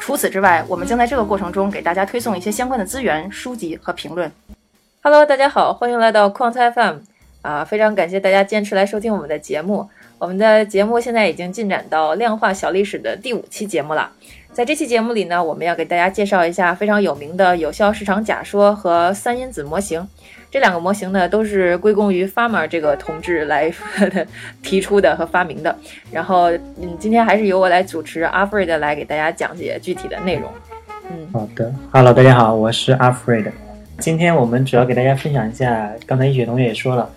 除此之外，我们将在这个过程中给大家推送一些相关的资源、书籍和评论。Hello，大家好，欢迎来到矿菜 FM 啊！非常感谢大家坚持来收听我们的节目。我们的节目现在已经进展到量化小历史的第五期节目了。在这期节目里呢，我们要给大家介绍一下非常有名的有效市场假说和三因子模型。这两个模型呢，都是归功于 Farmer 这个同志来 提出的和发明的。然后，嗯，今天还是由我来主持阿弗瑞德来给大家讲解具体的内容。嗯，好的，Hello，大家好，我是阿弗瑞德。今天我们主要给大家分享一下，刚才一雪同学也说了，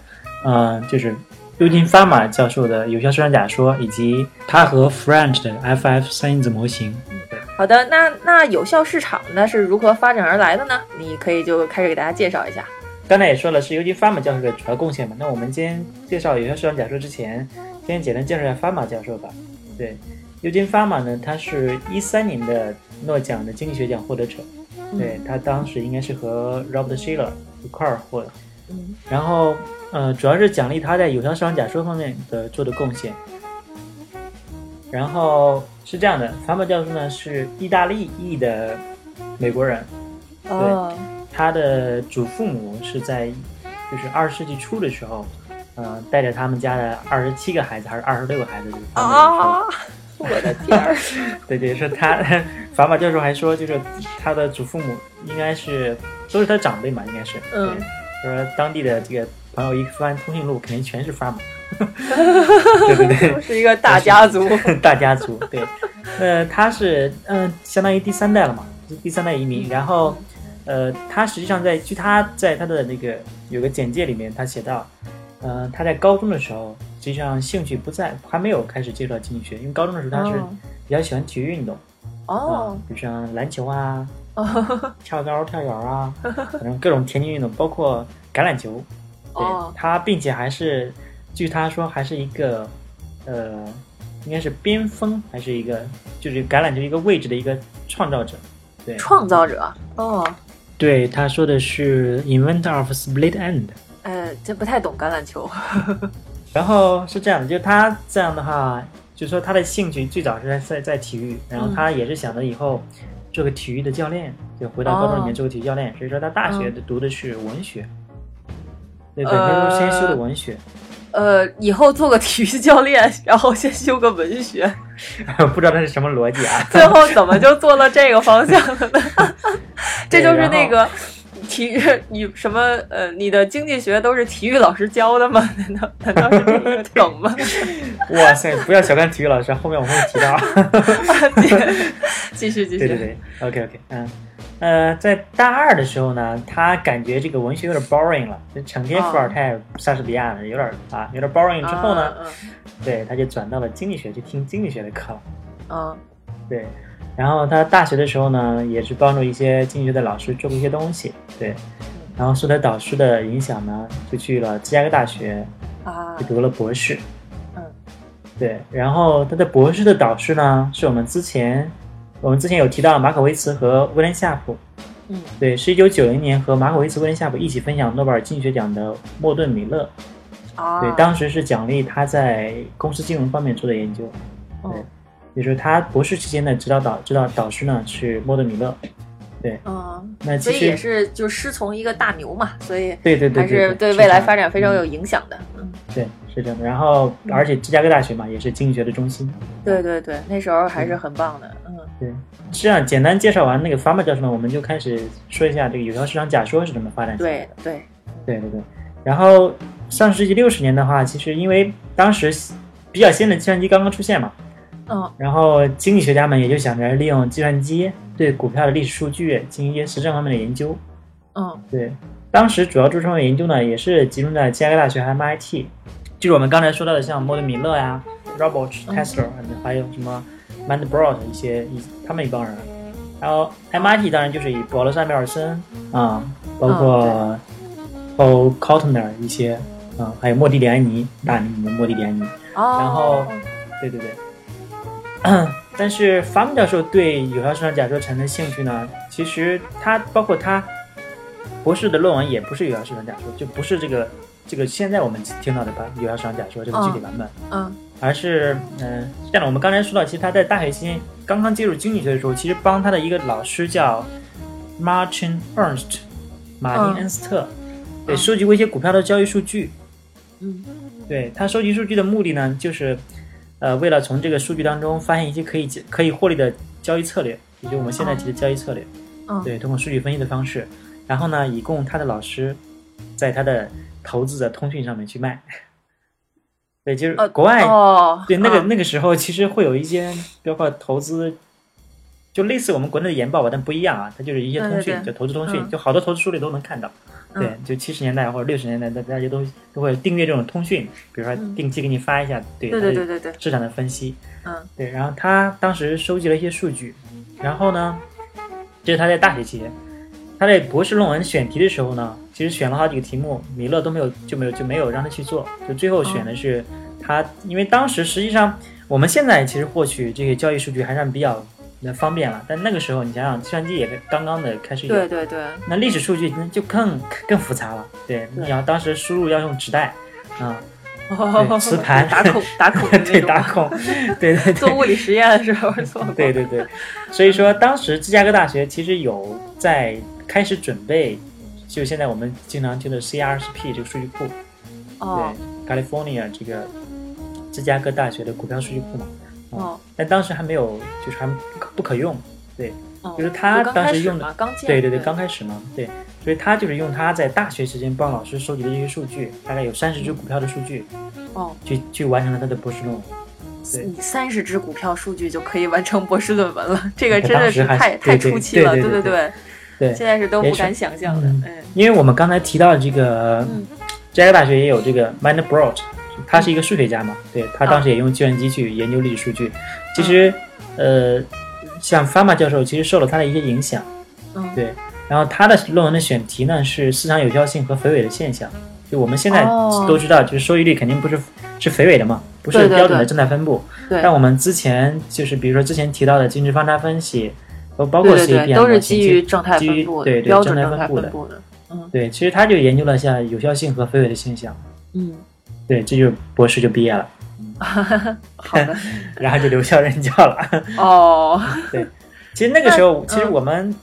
嗯，就是尤金·法玛教授的有效市场假说，以及他和 French 的 FF 三因子模型。好的，那那有效市场呢是如何发展而来的呢？你可以就开始给大家介绍一下。刚才也说了，是尤金·法玛教授的主要贡献嘛。那我们今天介绍有效市场假说之前，先简单介绍一下法玛教授吧。对，尤金·法玛呢，他是一三年的诺奖的经济学奖获得者。对他当时应该是和 Robert Shiller 一块儿获的，嗯，然后呃，主要是奖励他在有效市场假说方面的做的贡献。然后是这样的，法玛教授呢是意大利裔的美国人，哦，他的祖父母是在就是二十世纪初的时候，呃，带着他们家的二十七个孩子还是二十六个孩子啊。我的天儿！对对，说他法马教授还说，就是他的祖父母应该是都是他长辈嘛，应该是。嗯。说当地的这个朋友一翻通讯录，肯定全是法马。对对对，是一个大家族。大家族，对。呃，他是嗯，相当于第三代了嘛，第三代移民。然后，呃，他实际上在据他在他的那个有个简介里面，他写到，嗯，他在高中的时候。实际上兴趣不在，还没有开始接触到经济学。因为高中的时候他是比较喜欢体育运动，哦，比如像篮球啊，跳高、跳远啊，反正各种田径运动，包括橄榄球。哦，他并且还是，据他说还是一个，呃，应该是边锋，还是一个就是橄榄球一个位置的一个创造者。对，创造者。哦，对，他说的是 inventor of split end。呃，这不太懂橄榄球。然后是这样的，就他这样的话，就说他的兴趣最早是在在在体育，然后他也是想着以后做个体育的教练，就回到高中里面做个体育教练。所以说他大学的读的是文学，对，本科都先修的文学。呃，以后做个体育教练，然后先修个文学，不知道他是什么逻辑啊？最后怎么就 做了这个方向了呢？这就是那个。体育，你什么？呃，你的经济学都是体育老师教的吗？难道难道是这个梗吗？哇塞！不要小看体育老师，后面我会提到。继续继续。对对对，OK OK，嗯呃，在大二的时候呢，他感觉这个文学有点 boring 了，就成天伏尔泰、莎士比亚的，有点啊，有点 boring。之后呢，对，他就转到了经济学，去听经济学的课了。嗯，对。然后他大学的时候呢，也是帮助一些经济学的老师做过一些东西，对。然后受他导师的影响呢，就去了芝加哥大学，啊，就读了博士。嗯，对。然后他的博士的导师呢，是我们之前我们之前有提到马可维茨和威廉夏普。嗯，对，是一九九零年和马可维茨、威廉夏普一起分享诺贝尔经济学奖的莫顿米勒。啊，对，当时是奖励他在公司金融方面做的研究。对。就是他博士期间的指导导指导导师呢是莫顿米勒，对，嗯，那所以也是就师从一个大牛嘛，所以对对对，还是对未来发展非常有影响的，嗯，对，是这样的。然后而且芝加哥大学嘛也是经济学的中心，对对对，那时候还是很棒的，嗯，对。这样简单介绍完那个 FAMA 教授呢，我们就开始说一下这个有效市场假说是怎么发展起来的，对对对对对。然后上世纪六十年的话，其实因为当时比较新的计算机刚刚出现嘛。嗯，然后经济学家们也就想着利用计算机对股票的历史数据进行一些实证方面的研究。嗯，对，当时主要做这方面研究呢，也是集中在芝加哥大学和 MIT，就是我们刚才说到的像莫德米勒呀、Robert Tesler，还有什么 Mandelbrot 一些一他们一帮人。然后 MIT 当然就是以保罗·萨缪尔森啊，包括 Paul Kaltner 一些啊，还有莫迪里安尼，大名鼎鼎的莫迪里安尼。哦，然后，对对对，但是法姆教授对有效市场假说产生兴趣呢，其实他包括他博士的论文也不是有效市场假说，就不是这个这个现在我们听到的吧有效市场假说这个具体版本，嗯。而是嗯，这样的我们刚才说到，其实他在大学期间刚刚接触经济学的时候，其实帮他的一个老师叫 Martin Ernst，马丁嗯。恩斯特，对，收集过一些股票的交易数据。嗯。对他收集数据的目的呢，就是，呃，为了从这个数据当中发现一些可以可以获利的交易策略，也就是我们现在提的交易策略。嗯，对，通过数据分析的方式，然后呢，以供他的老师在他的投资的通讯上面去卖。对，就是呃国外、哦，对那个、嗯。那个时候，其实会有一些包括投资，就类似我们国内的研报吧，但不一样啊，它就是一些通讯，对。对对就投资通讯，嗯。就好多投资书里都能看到。对嗯，就七十年代或者六十年代，大大家都都会订阅这种通讯，比如说嗯。定期给你发一下对对对对对对，市场的分析。嗯。对，然后他当时收集了一些数据，然后呢，这是他在大学期间，他在博士论文选题的时候呢，其实选了好几个题目，米勒都没有就没有就没有让他去做，就最后选的是他，因为当时实际上我们现在其实获取这些交易数据还算比较那方便了，但那个时候你想想，计算机也刚刚的开始有，对对对，那历史数据那就更更复杂了，对，对。你要当时输入要用纸袋啊，对磁盘。打孔打孔 对，打孔，对对对，做物理实验的时候做过，对对对，所以说当时芝加哥大学其实有在开始准备，就现在我们经常听的 CRSP 这个数据库，哦。对，California 这个芝加哥大学的股票数据库嘛，哦。但当时还没有，就是还不可用，对，哦，就是他当时用的嘛，刚建，对对对，刚开始嘛，对，所以他就是用他在大学时间帮老师收集的这些数据，大概有三十只股票的数据，哦，去去完成了他的博士论文。对。你三十只股票数据就可以完成博士论文了，这个真的是太太对对初期了，对对。对对。现在是都不敢想象的，嗯。嗯。因为我们刚才提到这个加哥大学也有这个 Mandelbrot，他是一个数学家嘛，对他当时也用计算机去研究历史数据。其实，呃，像 Fama 教授其实受了他的一些影响，嗯，对。然后他的论文的选题呢是市场有效性和肥尾的现象。就我们现在哦。都知道，就是收益率肯定不是是肥尾的嘛，不是标准的正态分布。对。但我们之前就是比如说之前提到的均值方差分析，包包括 CPM，都是基于正态分布的，对对标准正态分布的嗯。对，其实他就研究了一下有效性和肥尾的现象。嗯，对，这就是博士就毕业了，好的，然后就留校任教了。哦，对其实那个时候，其实我们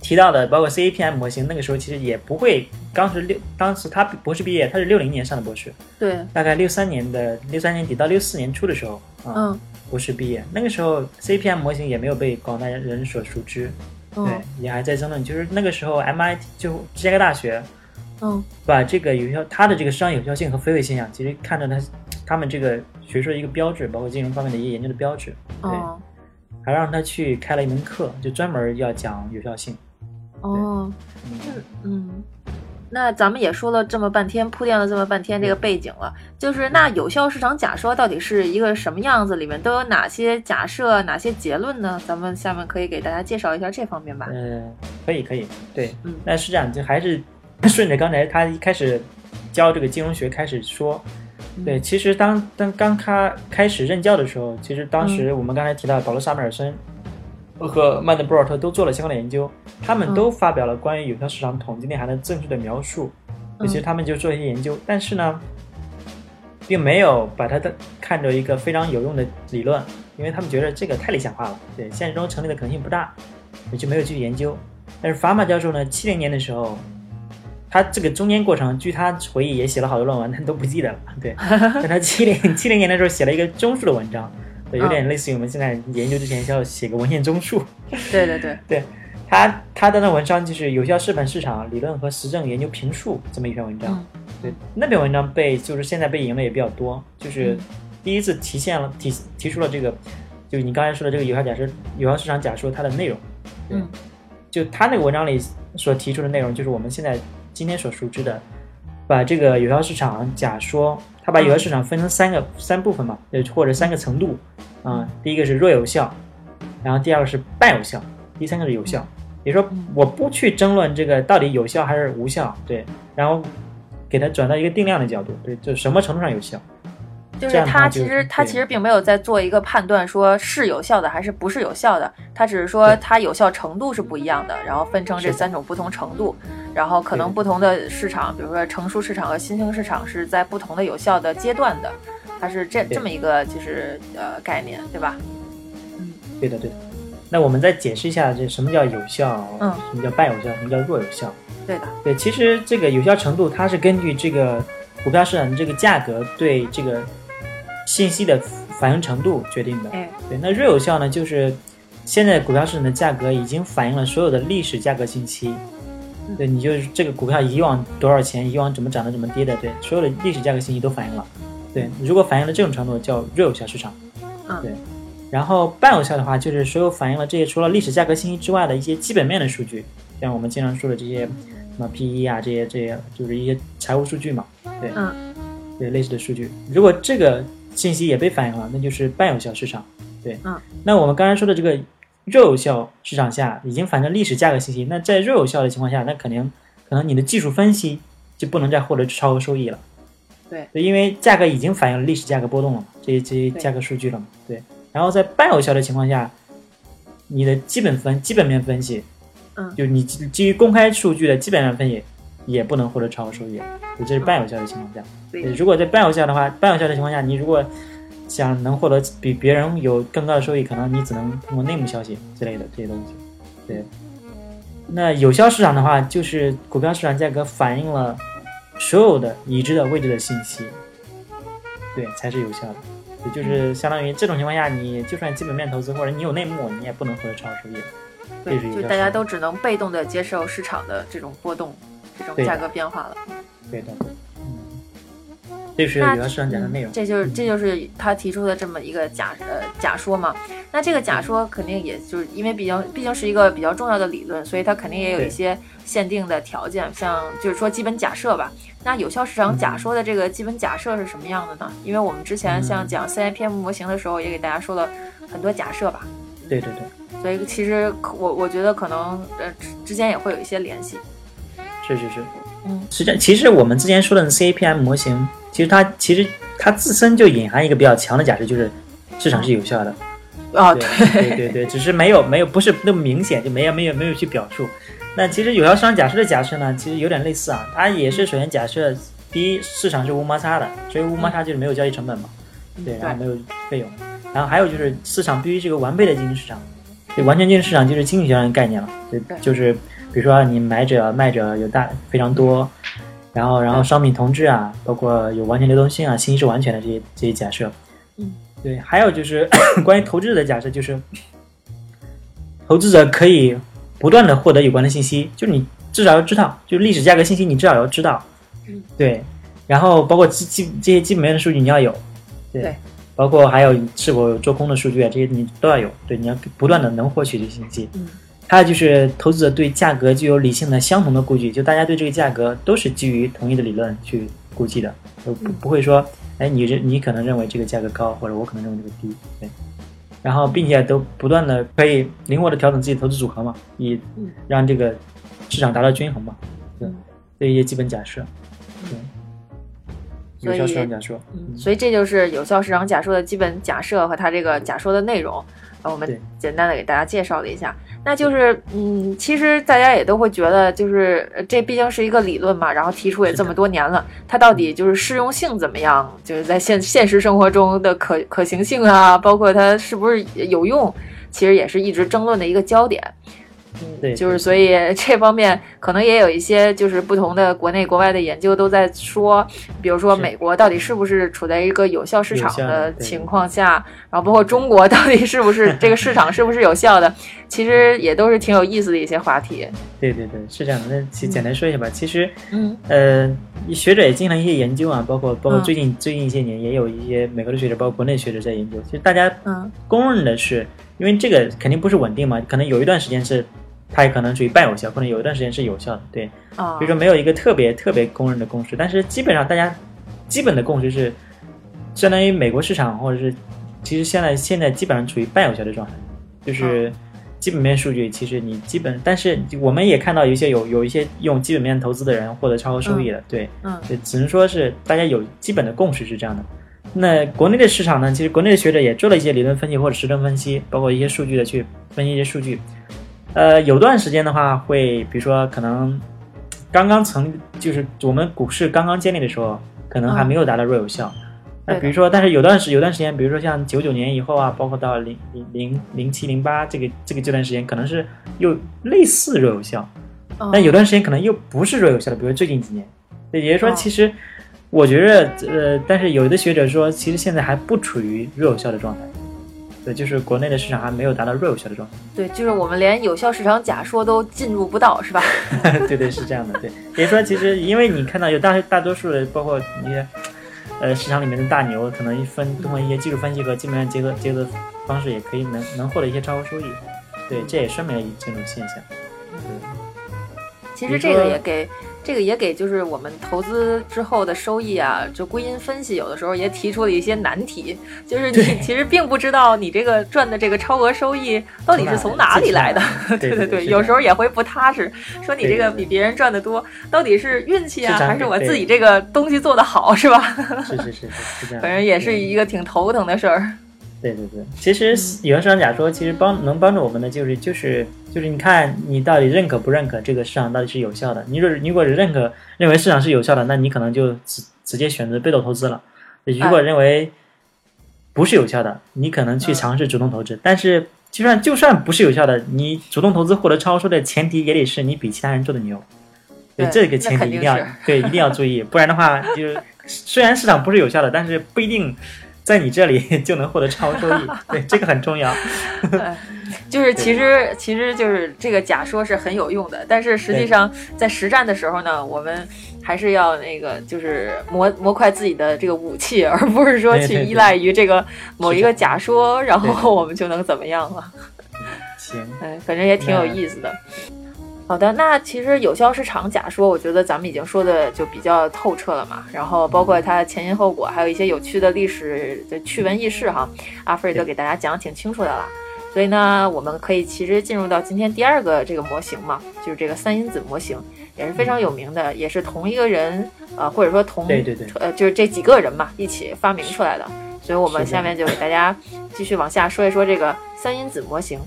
提到的，包括 CAPM 模型，那个时候其实也不会，当时六，当时他博士毕业，他是六零年上的博士，对，大概六三年的六三年底到六四年初的时候啊，嗯博士毕业。那个时候 CAPM 模型也没有被广大人所熟知，对嗯，也还在争论。就是那个时候 MIT 就芝加哥大学嗯把这个有效，它的这个市场有效性和非伪现象，其实看着它他们这个学术的一个标志，包括金融方面的一些研究的标志，对，哦还让他去开了一门课，就专门要讲有效性。哦，就是，嗯。那咱们也说了这么半天，铺垫了这么半天这个背景了，就是那有效市场假说到底是一个什么样子？里面都有哪些假设、哪些结论呢？咱们下面可以给大家介绍一下这方面吧。嗯，可以可以，对，嗯那是这样就还是 顺着刚才他一开始教这个金融学开始说，嗯对，其实当当刚他开始任教的时候，其实当时我们刚才提到保罗·萨缪尔森和曼德布尔特都做了相关的研究，他们嗯都发表了关于有效市场统计内涵的正确的描述，嗯其实他们就做一些研究，但是呢，并没有把它的看作一个非常有用的理论，因为他们觉得这个太理想化了，对现实中成立的可能性不大，也就没有继续研究。但是法马教授呢，七零年的时候，他这个中间过程，据他回忆也写了好多论文，但都不记得了。对，但他七零七零年的时候写了一个综述的文章，对，有点类似于我们现在研究之前要写个文献综述。对对对，对 他他的那文章就是有效资本市场理论和实证研究评述这么一篇文章。嗯对，那篇文章被就是现在被引用的也比较多，就是嗯第一次体现了提提出了这个，就你刚才说的这个有效假设有效市场假说它的内容。对嗯就他那个文章里所提出的内容，就是我们现在今天所熟知的，把这个有效市场假说，他把有效市场分成三个、三部分嘛，呃或者三个程度啊、第一个是弱有效，然后第二个是半有效，第三个是有效。也就是说，我不去争论这个到底有效还是无效，对，然后给它转到一个定量的角度，对，就什么程度上有效。就是他其实他其实并没有在做一个判断，说是有效的还是不是有效的，他只是说它有效程度是不一样的，然后分成这三种不同程度，然后可能不同的市场，比如说成熟市场和新兴市场是在不同的有效的阶段的，它是这这么一个就是呃概念，对吧？嗯，对的对的。那我们再解释一下，这什么叫有效？嗯，什么叫半有效？什么叫弱有效？对的，对，其实这个有效程度，它是根据这个股票市场的这个价格对这个信息的反应程度决定的。哎，对，那弱有效呢，就是现在股票市场的价格已经反映了所有的历史价格信息。对，你就是这个股票以往多少钱，以往怎么涨的，怎么跌的，对，所有的历史价格信息都反映了。对，如果反映了这种程度，叫弱有效市场。嗯，对。然后半有效的话，就是所有反映了这些除了历史价格信息之外的一些基本面的数据，像我们经常说的这些什么 P/E 啊，这些这些就是一些财务数据嘛，对，嗯，对类似的数据。如果这个信息也被反映了，那就是半有效市场，对，嗯。那我们刚才说的这个弱有效市场下，已经反映历史价格信息，那在弱有效的情况下，那肯定可能你的技术分析就不能再获得超额收益了，对，因为价格已经反映了历史价格波动了嘛，这些这些价格数据了嘛，对。然后在半有效的情况下，你的基本分基本面分析，嗯，就你基于公开数据的基本面分析，也不能获得超额收益，这是半有效的情况下。对，如果在半有效的话，半有效的情况下，你如果想能获得比别人有更高的收益，可能你只能通过内幕消息之类的这些东西。对，那有效市场的话，就是股票市场价格反映了所有的已知的未知的信息，对，才是有效的。也就是相当于这种情况下，你就算基本面投资或者你有内幕，你也不能获得超额收益。对，就大家都只能被动的接受市场的这种波动，这种价格变化了。对的，嗯，这是有效市场讲的内容。这就是这就是他提出的这么一个假呃假说嘛。那这个假说肯定也就是因为比较毕竟是一个比较重要的理论，所以它肯定也有一些限定的条件，像就是说基本假设吧。那有效市场假说的这个基本假设是什么样的呢？因为我们之前像讲 CIPM 模型的时候，也给大家说了很多假设吧。对对对。所以其实我我觉得可能呃之间也会有一些联系。是是是。嗯。实际上，其实我们之前说的 CIPM 模型，其实它其实它自身就隐含一个比较强的假设，就是市场是有效的。哦，对对对对，只是没有没有不是那么明显，就没有没有没有去表述。那其实有效市场假设的假设呢，其实有点类似啊。它也是首先假设，第一市场是无摩擦的，所以无摩擦就是没有交易成本嘛，对，然后没有费用。然后还有就是市场必须是个完备的经济市场，对，完全经济市场就是经济学上的概念了，对，就是比如说你买者卖者有大非常多，然后然后商品同质啊，包括有完全流动性啊，信息是完全的这些这些假设。嗯，对，还有就是 关于投资者的假设，就是投资者可以不断的获得有关的信息，就你至少要知道，就历史价格信息你至少要知道，嗯，对，然后包括基基这些基本面的数据你要有，对，包括还有是否有做空的数据啊，这些你都要有，对，你要不断的能获取这些信息，嗯，还有就是投资者对价格具有理性的相同的估计，就大家对这个价格都是基于同一的理论去估计的，不不会说，哎，你认你可能认为这个价格高，或者我可能认为这个低，对。然后，并且都不断的可以灵活的调整自己投资组合嘛，以让这个市场达到均衡嘛，对，这一些基本假设，对，有效市场假说，所以这就是有效市场假说的基本假设和它这个假说的内容，我们简单的给大家介绍了一下。那就是，嗯，其实大家也都会觉得，就是这毕竟是一个理论嘛，然后提出也这么多年了，它到底就是适用性怎么样？就是在现现实生活中的可可行性啊，包括它是不是有用，其实也是一直争论的一个焦点。对，就是所以 这方面可能也有一些就是不同的国内国外的研究都在说，比如说美国到底是不是处在一个有效市场的情况下，然后包括中国到底是不是 这个市场是不是有效的，其实也都是挺有意思的一些话题。对对对，是这样的。那其简单说一下吧。其实，嗯呃，学者也进行了一些研究啊，包括包括最近最近一些年也有一些美国的学者，包括国内学者在研究。其实大家嗯公认的是，因为这个肯定不是稳定嘛，可能有一段时间是。它也可能属于半有效，可能有一段时间是有效的，对，所以说没有一个特别特别公认的共识，但是基本上大家基本的共识是，相当于美国市场或者是其实现在现在基本上处于半有效的状态，就是基本面数据，其实你基本，但是我们也看到一些有有一些用基本面投资的人获得超额收益的，对，嗯。对，只能说是大家有基本的共识是这样的。那国内的市场呢，其实国内的学者也做了一些理论分析或者实证分析，包括一些数据的去分析一些数据。呃，有段时间的话会，比如说可能刚刚成就是我们股市刚刚建立的时候，可能还没有达到弱有效。那比如说，但是有段时有段时间，比如说像九九年以后啊，包括到零零零零七零八这个这个这段时间，可能是又类似弱有效。嗯。但有段时间可能又不是弱有效的，比如最近几年，对，也就是说，哦其实我觉得，呃，但是有的学者说，其实现在还不处于弱有效的状态，对，就是国内的市场还没有达到弱有效的状态。对，就是我们连有效市场假说都进入不到，是吧？对对是这样的，对，也就是说，其实因为你看到有大大多数的，包括一些呃市场里面的大牛，可能一分通过一些技术分析和基本面结合结合方式，也可以能能获得一些超额收益，对，这也说明了这种现象，其实这个也给这个也给就是我们投资之后的收益啊，就归因分析有的时候也提出了一些难题，就是你其实并不知道你这个赚的这个超额收益到底是从哪里来的。对对对，有时候也会不踏实，说你这个比别人赚的多，到底是运气啊，还是我自己这个东西做得好，是吧？是是是 反正也是一个挺头疼的事儿。对对对，其实有效市场假说其实帮能帮助我们的就是就是就是你看你到底认可不认可这个市场到底是有效的。你如果如果是认可认为市场是有效的，那你可能就直直接选择被动投资了。如果认为不是有效的，你可能去尝试主动投资。但是就算就算不是有效的，你主动投资获得超收的前提也得是你比其他人做的牛。对对这个前提一定要对一定要注意，不然的话就是 虽然市场不是有效的，但是不一定在你这里 就能获得超收益。对，这个很重要。就是其实其实就是这个假说是很有用的，但是实际上在实战的时候呢，我们还是要那个就是磨磨快自己的这个武器，而不是说去依赖于这个某一个假说，然后我们就能怎么样了。行，哎，反正也挺有意思的。好的，那其实有效市场假说，我觉得咱们已经说的就比较透彻了嘛。然后包括它前因后果，还有一些有趣的历史的趣闻轶事哈，阿菲都给大家讲得挺清楚的了。所以呢，我们可以其实进入到今天第二个这个模型嘛，就是这个三因子模型，也是非常有名的，也是同一个人呃，或者说同对对对呃，就是这几个人嘛一起发明出来的。所以我们下面就给大家继续往下说一说这个三因子模型。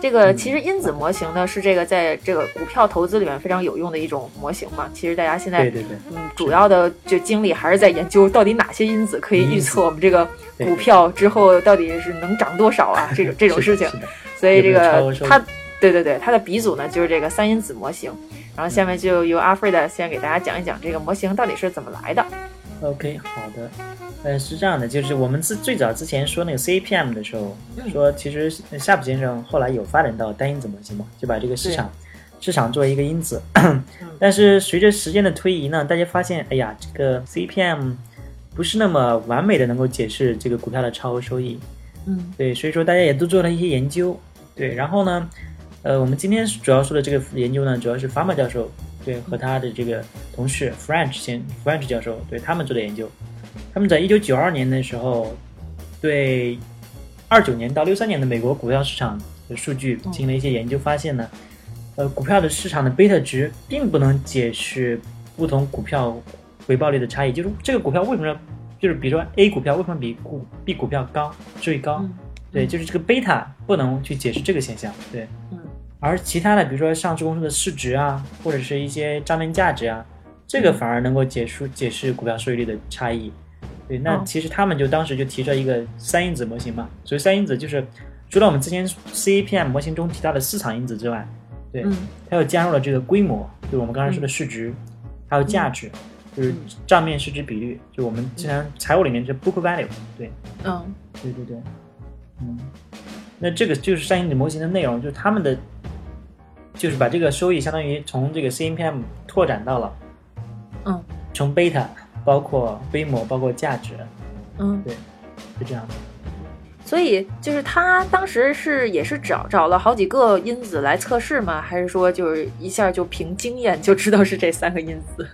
这个嗯其实因子模型呢，是这个在这个股票投资里面非常有用的一种模型嘛。其实大家现在对对对，嗯，主要的就精力还是在研究到底哪些因子可以预测我们这个股票之后到底是能涨多少啊，这种这种事情。所以这个它，对对对，它的鼻祖呢就是这个三因子模型。然后下面就由阿菲的先给大家讲一讲这个模型到底是怎么来的。OK，好的，呃，是这样的，就是我们自最早之前说那个 CAPM 的时候，嗯。说其实夏普先生后来有发展到单因子模型嘛，就把这个市场市场作为一个因子，但是随着时间的推移呢，大家发现，哎呀，这个 CAPM 不是那么完美的能够解释这个股票的超额收益，嗯。对，所以说大家也都做了一些研究，对，然后呢，呃，我们今天主要说的这个研究呢，主要是 Farmer 教授对和他的这个同事 French 先 French 教授对他们做的研究，他们在一九九二年的时候，对二九年到六三年的美国股票市场的数据进行了一些研究，发现呢，呃，股票的市场的贝塔值并不能解释不同股票回报率的差异，就是这个股票为什么就是比如说 A 股票为什么比股 B 股票高最高？嗯对，就是这个贝塔不能去解释这个现象，对。嗯而其他的，比如说上市公司的市值啊，或者是一些账面价值啊，这个反而能够解释解释股票收益率的差异。对，那哦。其实他们就当时就提出了一个三因子模型嘛。所以三因子就是除了我们之前 CAPM 模型中提到的市场因子之外，对，嗯。它又加入了这个规模，就是我们刚才说的市值，还有价值，就是账面市值比率，就我们经常财务里面是 book value。对，嗯。对对对，嗯，那这个就是三因子模型的内容，就是他们的，就是把这个收益相当于从这个 CMPM 拓展到了，嗯从贝塔包括规模包括价值，嗯，对是这样的。所以就是他当时是也是找找了好几个因子来测试吗？还是说就是一下就凭经验就知道是这三个因子？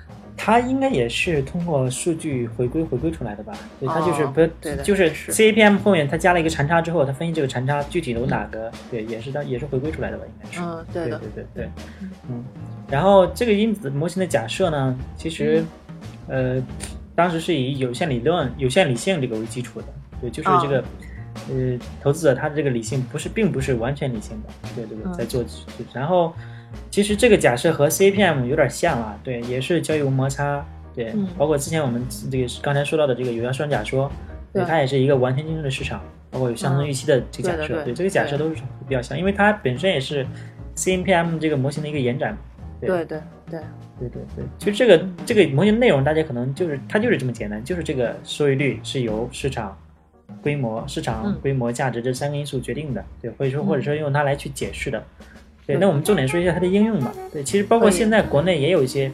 它应该也是通过数据回归回归出来的吧？对，它就是哦不对的就是 E 是 CAPM 后面它加了一个残差之后，它分析这个残差具体有哪个，对，也是它也是回归出来的吧？应该是。嗯，对对的，对对对，嗯，然后这个因子模型的假设呢，其实，嗯。呃，当时是以有限理论、有限理性这个为基础的，对，就是这个，呃，投资者他的这个理性不是并不是完全理性的，对对对，嗯。在做，然后其实这个假设和 CAPM 有点像啊，对，也是交易无摩擦，对，嗯。包括之前我们这个刚才说到的这个有效双假说，对，它也是一个完全竞争的市场，包括有相同预期的这个假设，对这个假设都是比较像，因为它本身也是 CNPM 这个模型的一个延展。对。对对对，对对对，其实这个这个模型内容，大家可能就是它就是这么简单，就是这个收益率是由市场规模、市场嗯。规模、价值这三个因素决定的，对，或者说或者说用它来去解释的。对，对那我们重点说一下它的应用吧。对，其实包括现在国内也有一些，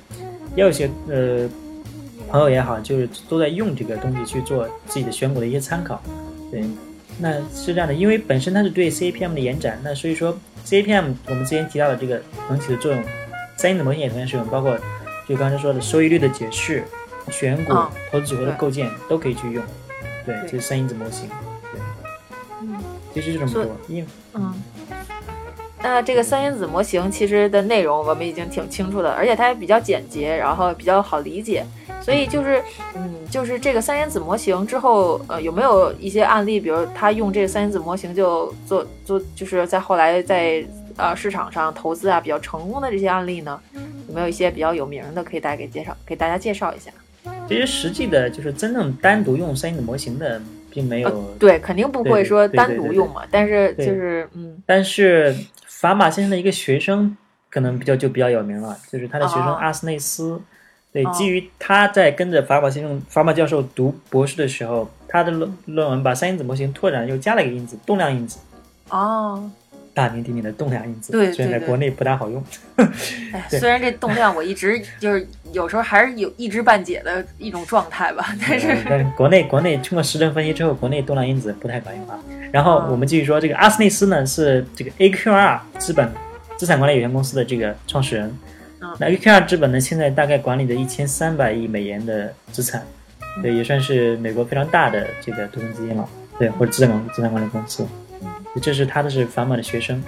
也有一些呃朋友也好，就是都在用这个东西去做自己的选股的一些参考。对，那是这样的，因为本身它是对 CAPM 的延展，那所以说 CAPM 我们之前提到的这个能起的作用，三因子模型也同样适用，包括就刚才说的收益率的解释、选股、嗯投资组合的构建都可以去用。对，对这是三因子模型。对，嗯其实就这么多。因嗯。那这个三因子模型其实的内容我们已经挺清楚的，而且它也比较简洁，然后比较好理解。所以就是，嗯，就是这个三因子模型之后，呃，有没有一些案例，比如他用这个三因子模型就做做，就是在后来在呃市场上投资啊比较成功的这些案例呢？有没有一些比较有名的可以大家给介绍，给大家介绍一下？其实实际的就是真正单独用三因子模型的，并没有。呃，对，肯定不会说单独用嘛，但是就是嗯，但是法马先生的一个学生可能比较就比较有名了，就是他的学生哦阿斯内斯。对，哦基于他在跟着法马先生、法马教授读博士的时候，他的论论文把三因子模型拓展，又加了一个因子——动量因子，哦，大名鼎鼎的动量因子。虽然在国内不大好用。哎，虽然这动量我一直 就是有时候还是有一知半解的一种状态吧，但是嗯但是 国内国内通过实证分析之后，国内动量因子不太管用啊。然后我们继续说，这个阿斯内斯呢是这个 AQR 资本资产管理有限公司的这个创始人。嗯那 AQR 资本呢，现在大概管理着一千三百亿美元的资产，对，也算是美国非常大的这个对冲基金了，对，或者资产资产管理公司。这是他的是法马的学生，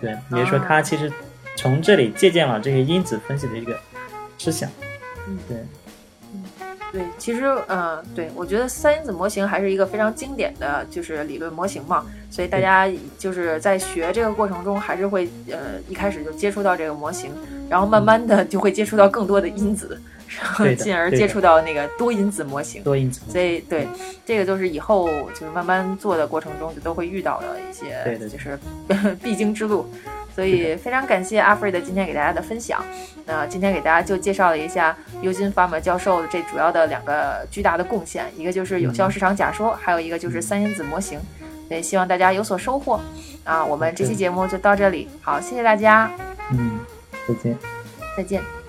对，也就是说他其实从这里借鉴了这些因子分析的一个思想，嗯对。对，其实呃，对我觉得三因子模型还是一个非常经典的就是理论模型嘛，所以大家就是在学这个过程中，还是会呃一开始就接触到这个模型，然后慢慢的就会接触到更多的因子，然后进而接触到那个多因子模型。多因子，所以对这个就是以后就是慢慢做的过程中就都会遇到的一些，对对对就是 必经之路。所以非常感谢阿弗瑞的今天给大家的分享。那今天给大家就介绍了一下尤金·法马教授这主要的两个巨大的贡献，一个就是有效市场假说，还有一个就是三因子模型。对，希望大家有所收获。啊，我们这期节目就到这里，好，谢谢大家，嗯，再见。再见。